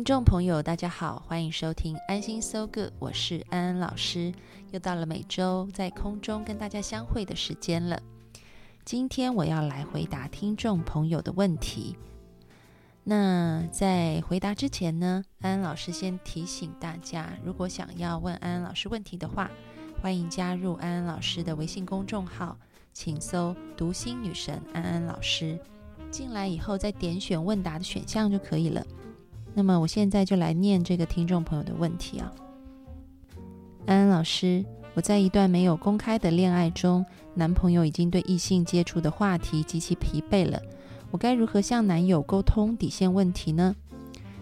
听众朋友，大家好，欢迎收听安心 So Good，我是安安老师，又到了每周在空中跟大家相会的时间了。今天我要来回答听众朋友的问题。那在回答之前呢，安安老师先提醒大家，如果想要问安安老师问题的话，欢迎加入安安老师的微信公众号，请搜“读心女神安安老师”，进来以后再点选问答的选项就可以了。那么我现在就来念这个听众朋友的问题啊，安安老师，我在一段没有公开的恋爱中，男朋友已经对异性接触的话题极其疲惫了，我该如何向男友沟通底线问题呢？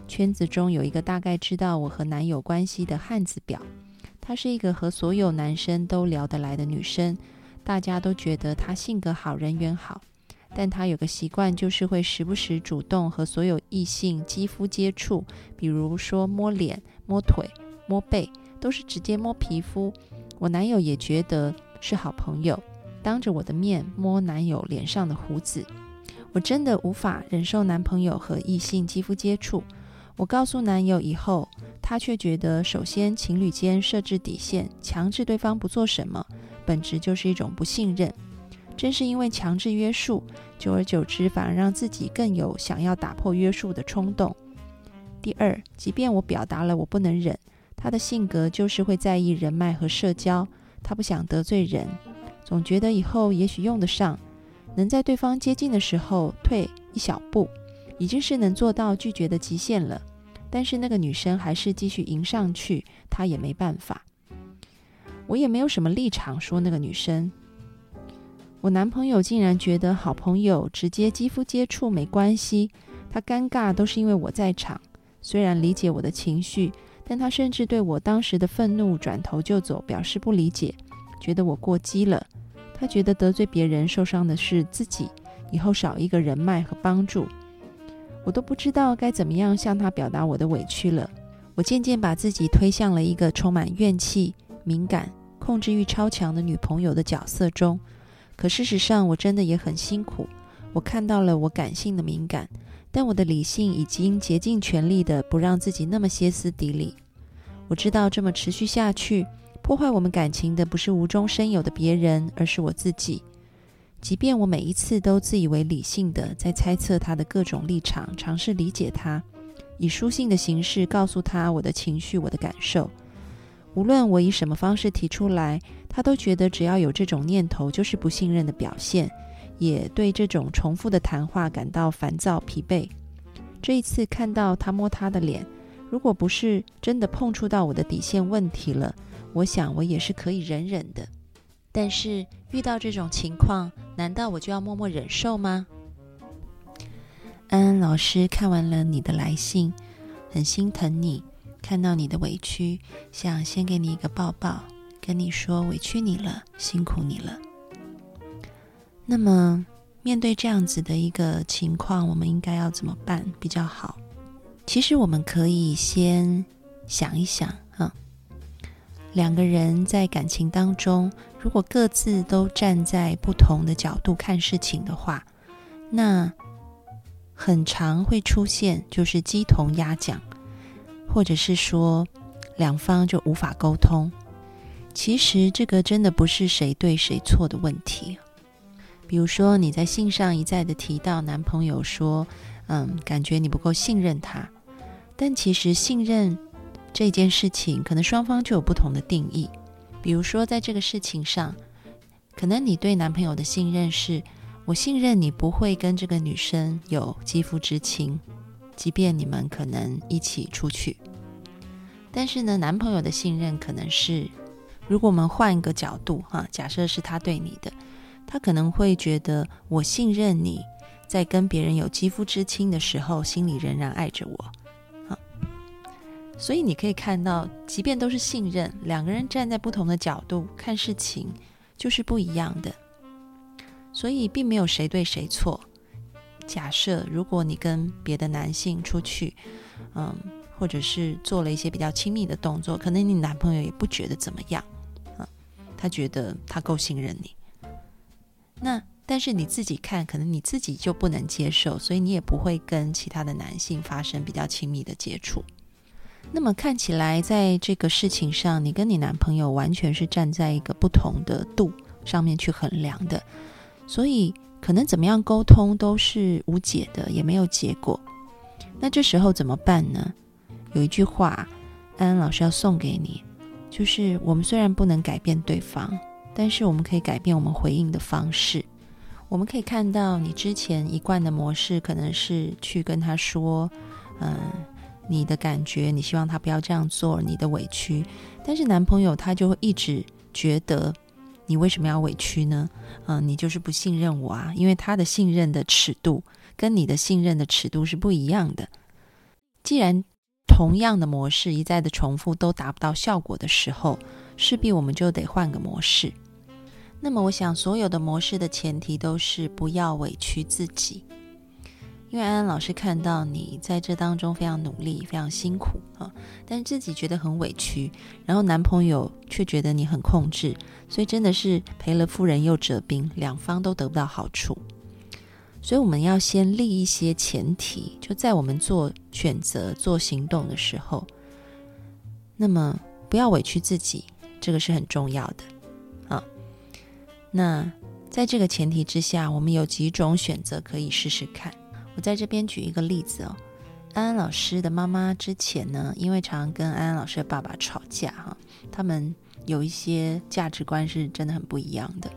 圈子中有一个大概知道我和男友关系的汉子表，她是一个和所有男生都聊得来的女生，大家都觉得她性格好，人缘好。但他有个习惯，就是会时不时主动和所有异性肌肤接触，比如说摸脸、摸腿、摸背，都是直接摸皮肤。我男友也觉得是好朋友，当着我的面摸男友脸上的胡子，我真的无法忍受男朋友和异性肌肤接触。我告诉男友以后，他却觉得，首先情侣间设置底线，强制对方不做什么，本质就是一种不信任。正是因为强制约束，久而久之，反而让自己更有想要打破约束的冲动。第二，即便我表达了我不能忍，他的性格就是会在意人脉和社交，他不想得罪人，总觉得以后也许用得上，能在对方接近的时候退一小步，已经是能做到拒绝的极限了。但是那个女生还是继续迎上去，他也没办法。我也没有什么立场说那个女生。我男朋友竟然觉得好朋友直接肌肤接触没关系，他尴尬都是因为我在场。虽然理解我的情绪，但他甚至对我当时的愤怒转头就走，表示不理解，觉得我过激了。他觉得得罪别人受伤的是自己，以后少一个人脉和帮助，我都不知道该怎么样向他表达我的委屈了。我渐渐把自己推向了一个充满怨气、敏感、控制欲超强的女朋友的角色中。可事实上，我真的也很辛苦。我看到了我感性的敏感，但我的理性已经竭尽全力的不让自己那么歇斯底里。我知道这么持续下去，破坏我们感情的不是无中生有的别人，而是我自己。即便我每一次都自以为理性的在猜测他的各种立场，尝试理解他，以书信的形式告诉他我的情绪、我的感受。无论我以什么方式提出来，他都觉得只要有这种念头就是不信任的表现，也对这种重复的谈话感到烦躁疲惫。这一次看到他摸他的脸，如果不是真的碰触到我的底线问题了，我想我也是可以忍忍的。但是遇到这种情况，难道我就要默默忍受吗？安安老师看完了你的来信，很心疼你。看到你的委屈，想先给你一个抱抱，跟你说委屈你了，辛苦你了。那么，面对这样子的一个情况，我们应该要怎么办比较好？其实，我们可以先想一想，哈，两个人在感情当中，如果各自都站在不同的角度看事情的话，那很常会出现就是鸡同鸭讲。或者是说，两方就无法沟通。其实这个真的不是谁对谁错的问题。比如说你在信上一再的提到男朋友说，嗯，感觉你不够信任他。但其实信任这件事情，可能双方就有不同的定义。比如说在这个事情上，可能你对男朋友的信任是，我信任你不会跟这个女生有肌肤之亲。即便你们可能一起出去，但是呢，男朋友的信任可能是，如果我们换一个角度哈，假设是他对你的，他可能会觉得我信任你在跟别人有肌肤之亲的时候，心里仍然爱着我。啊，所以你可以看到，即便都是信任，两个人站在不同的角度看事情，就是不一样的。所以并没有谁对谁错。假设如果你跟别的男性出去，嗯，或者是做了一些比较亲密的动作，可能你男朋友也不觉得怎么样，啊，他觉得他够信任你。那但是你自己看，可能你自己就不能接受，所以你也不会跟其他的男性发生比较亲密的接触。那么看起来，在这个事情上，你跟你男朋友完全是站在一个不同的度上面去衡量的，所以可能怎么样沟通都是无解的，也没有结果。那这时候怎么办呢？有一句话，安安老师要送给你，就是我们虽然不能改变对方。但是我们可以改变我们回应的方式。我们可以看到，你之前一贯的模式可能是去跟他说：“嗯，你的感觉，你希望他不要这样做，你的委屈。”但是男朋友他就会一直觉得，你为什么要委屈呢？嗯，你就是不信任我啊！因为他的信任的尺度跟你的信任的尺度是不一样的。既然同样的模式一再的重复都达不到效果的时候，势必我们就得换个模式。那么，我想所有的模式的前提都是不要委屈自己，因为安安老师看到你在这当中非常努力、非常辛苦啊，但是自己觉得很委屈，然后男朋友却觉得你很控制，所以真的是赔了夫人又折兵，两方都得不到好处。所以我们要先立一些前提，就在我们做选择、做行动的时候，那么不要委屈自己，这个是很重要的啊。那在这个前提之下，我们有几种选择可以试试看。我在这边举一个例子哦，安安老师的妈妈之前呢，因为常常跟安安老师的爸爸吵架哈，他们有一些价值观是真的很不一样的，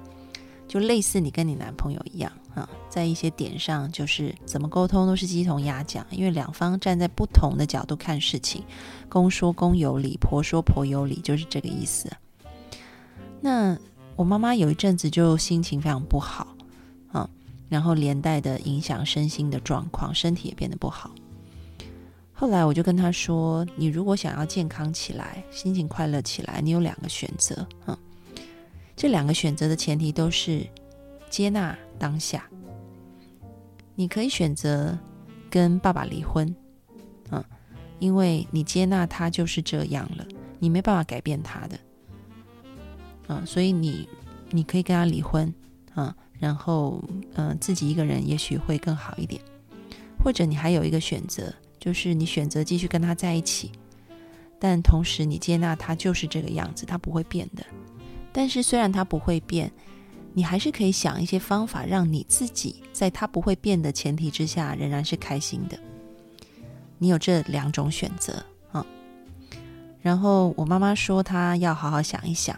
就类似你跟你男朋友一样啊，在一些点上就是怎么沟通都是鸡同鸭讲，因为两方站在不同的角度看事情，公说公有理，婆说婆有理，就是这个意思。那。我妈妈有一阵子就心情非常不好，然后连带的影响身心的状况，身体也变得不好。后来我就跟他说：“你如果想要健康起来，心情快乐起来，你有两个选择，啊，这两个选择的前提都是接纳当下。你可以选择跟爸爸离婚，嗯，因为你接纳他就是这样了，你没办法改变他的。”嗯，所以你你可以跟他离婚，啊，然后嗯，自己一个人也许会更好一点，或者你还有一个选择，就是你选择继续跟他在一起，但同时你接纳他就是这个样子，他不会变的。但是虽然他不会变，你还是可以想一些方法，让你自己在他不会变的前提之下，仍然是开心的。你有这两种选择啊。然后我妈妈说，她要好好想一想。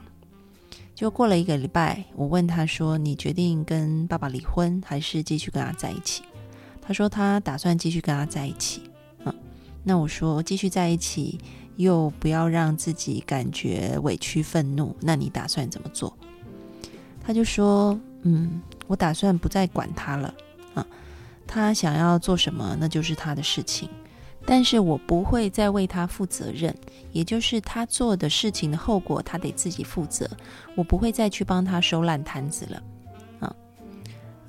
就过了一个礼拜，我问他说：“你决定跟爸爸离婚，还是继续跟他在一起？”他说：“他打算继续跟他在一起。”嗯，那我说：“继续在一起，又不要让自己感觉委屈、愤怒，那你打算怎么做？”他就说：“嗯，我打算不再管他了。啊，他想要做什么，那就是他的事情。”但是我不会再为他负责任，也就是他做的事情的后果，他得自己负责。我不会再去帮他收烂摊子了，啊，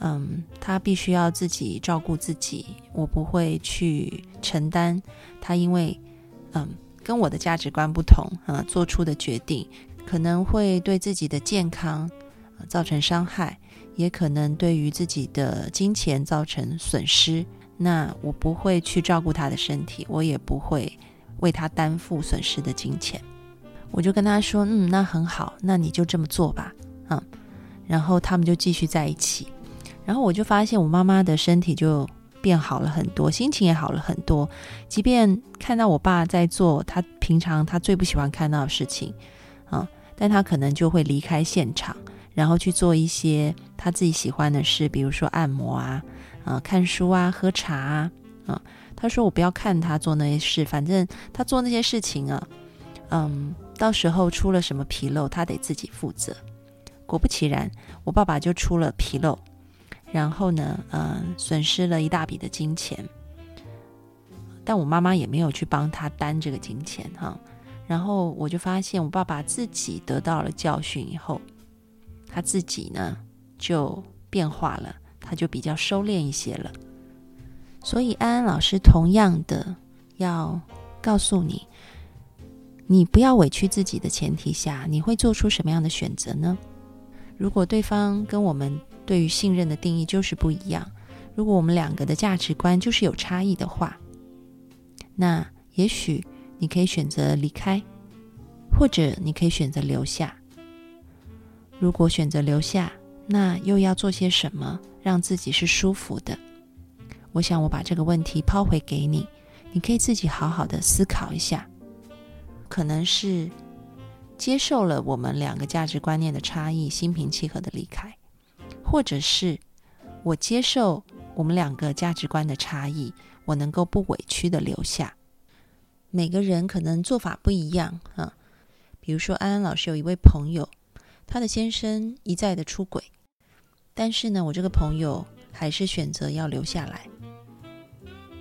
嗯，他必须要自己照顾自己，我不会去承担他因为，嗯，跟我的价值观不同啊，做出的决定可能会对自己的健康造成伤害，也可能对于自己的金钱造成损失。那我不会去照顾他的身体，我也不会为他担负损失的金钱。我就跟他说：“嗯，那很好，那你就这么做吧。”嗯，然后他们就继续在一起。然后我就发现我妈妈的身体就变好了很多，心情也好了很多。即便看到我爸在做他平常他最不喜欢看到的事情，啊，但他可能就会离开现场，然后去做一些他自己喜欢的事，比如说按摩啊。啊，看书啊，喝茶啊，啊，他说我不要看他做那些事，反正他做那些事情啊，嗯，到时候出了什么纰漏，他得自己负责。果不其然，我爸爸就出了纰漏，然后呢，呃，损失了一大笔的金钱。但我妈妈也没有去帮他担这个金钱哈。然后我就发现，我爸爸自己得到了教训以后，他自己呢就变化了，他就比较收敛一些了。所以安安老师同样的要告诉你，你不要委屈自己的前提下，你会做出什么样的选择呢？如果对方跟我们对于信任的定义就是不一样，如果我们两个的价值观就是有差异的话，那也许你可以选择离开，或者你可以选择留下。如果选择留下，那又要做些什么让自己是舒服的？我想我把这个问题抛回给你，你可以自己好好的思考一下。可能是接受了我们两个价值观念的差异，心平气和的离开，或者是我接受我们两个价值观的差异，我能够不委屈的留下。每个人可能做法不一样啊。比如说安安老师有一位朋友，他的先生一再的出轨，但是呢，我这个朋友还是选择要留下来。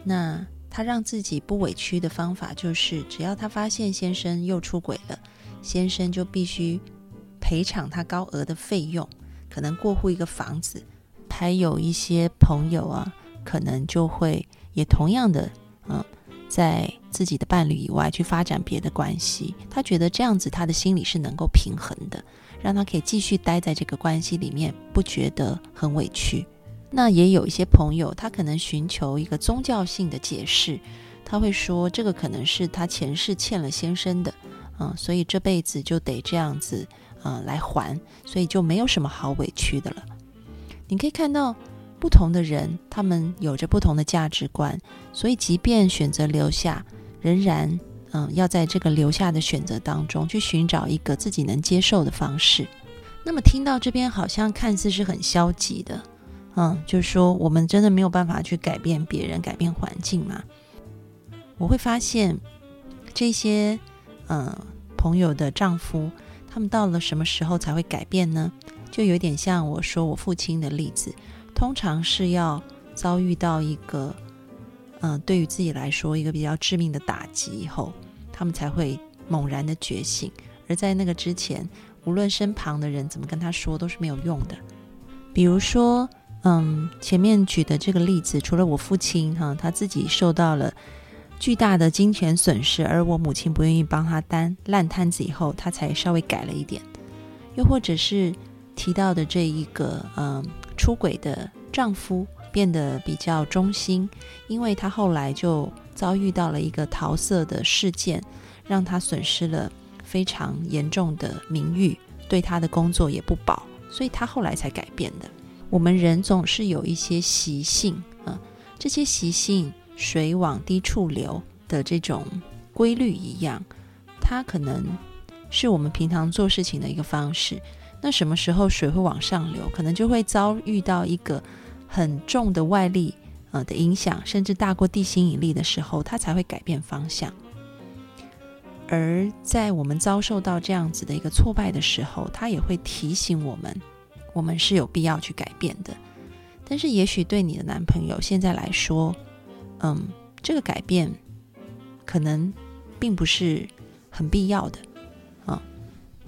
那他让自己不委屈的方法，就是只要他发现先生又出轨了，先生就必须赔偿他高额的费用，可能过户一个房子。还有一些朋友啊，可能就会也同样的，嗯，在自己的伴侣以外去发展别的关系。他觉得这样子他的心里是能够平衡的，让他可以继续待在这个关系里面，不觉得很委屈。那也有一些朋友，他可能寻求一个宗教性的解释，他会说这个可能是他前世欠了先生的，嗯，所以这辈子就得这样子，嗯，来还，所以就没有什么好委屈的了。你可以看到不同的人，他们有着不同的价值观，所以即便选择留下，仍然，嗯，要在这个留下的选择当中去寻找一个自己能接受的方式。那么听到这边，好像看似是很消极的。嗯，就是说，我们真的没有办法去改变别人、改变环境嘛？我会发现，这些嗯朋友的丈夫，他们到了什么时候才会改变呢？就有点像我说我父亲的例子，通常是要遭遇到一个嗯，对于自己来说一个比较致命的打击以后，他们才会猛然的觉醒。而在那个之前，无论身旁的人怎么跟他说，都是没有用的。比如说。嗯，前面举的这个例子，除了我父亲哈，他自己受到了巨大的金钱损失，而我母亲不愿意帮他担烂摊子以后，他才稍微改了一点。又或者是提到的这一个嗯出轨的丈夫变得比较忠心，因为他后来就遭遇到了一个桃色的事件，让他损失了非常严重的名誉，对他的工作也不保，所以他后来才改变的。我们人总是有一些习性啊，这些习性水往低处流的这种规律一样，它可能是我们平常做事情的一个方式。那什么时候水会往上流，可能就会遭遇到一个很重的外力呃的影响，甚至大过地心引力的时候，它才会改变方向。而在我们遭受到这样子的一个挫败的时候，它也会提醒我们。我们是有必要去改变的，但是也许对你的男朋友现在来说，嗯，这个改变可能并不是很必要的啊。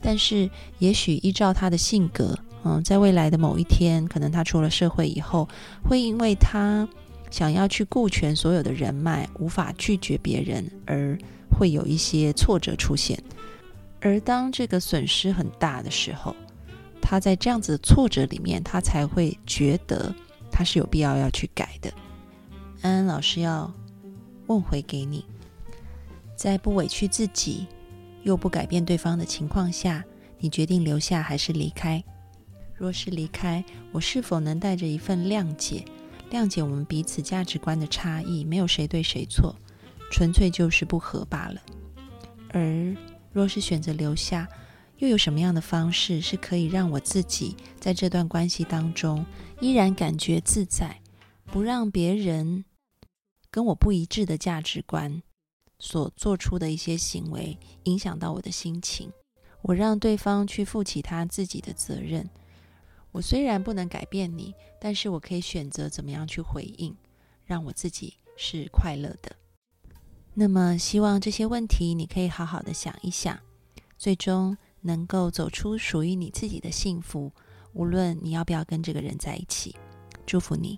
但是也许依照他的性格，嗯，在未来的某一天，可能他出了社会以后，会因为他想要去顾全所有的人脉，无法拒绝别人，而会有一些挫折出现。而当这个损失很大的时候，他在这样子的挫折里面，他才会觉得他是有必要要去改的。安安老师要问回给你，在不委屈自己又不改变对方的情况下，你决定留下还是离开？若是离开，我是否能带着一份谅解，谅解我们彼此价值观的差异，没有谁对谁错，纯粹就是不合罢了。而若是选择留下，又有什么样的方式是可以让我自己在这段关系当中依然感觉自在，不让别人跟我不一致的价值观所做出的一些行为影响到我的心情？我让对方去负起他自己的责任，我虽然不能改变你，但是我可以选择怎么样去回应，让我自己是快乐的。那么，希望这些问题你可以好好的想一想，最终能够走出属于你自己的幸福。无论你要不要跟这个人在一起，祝福你。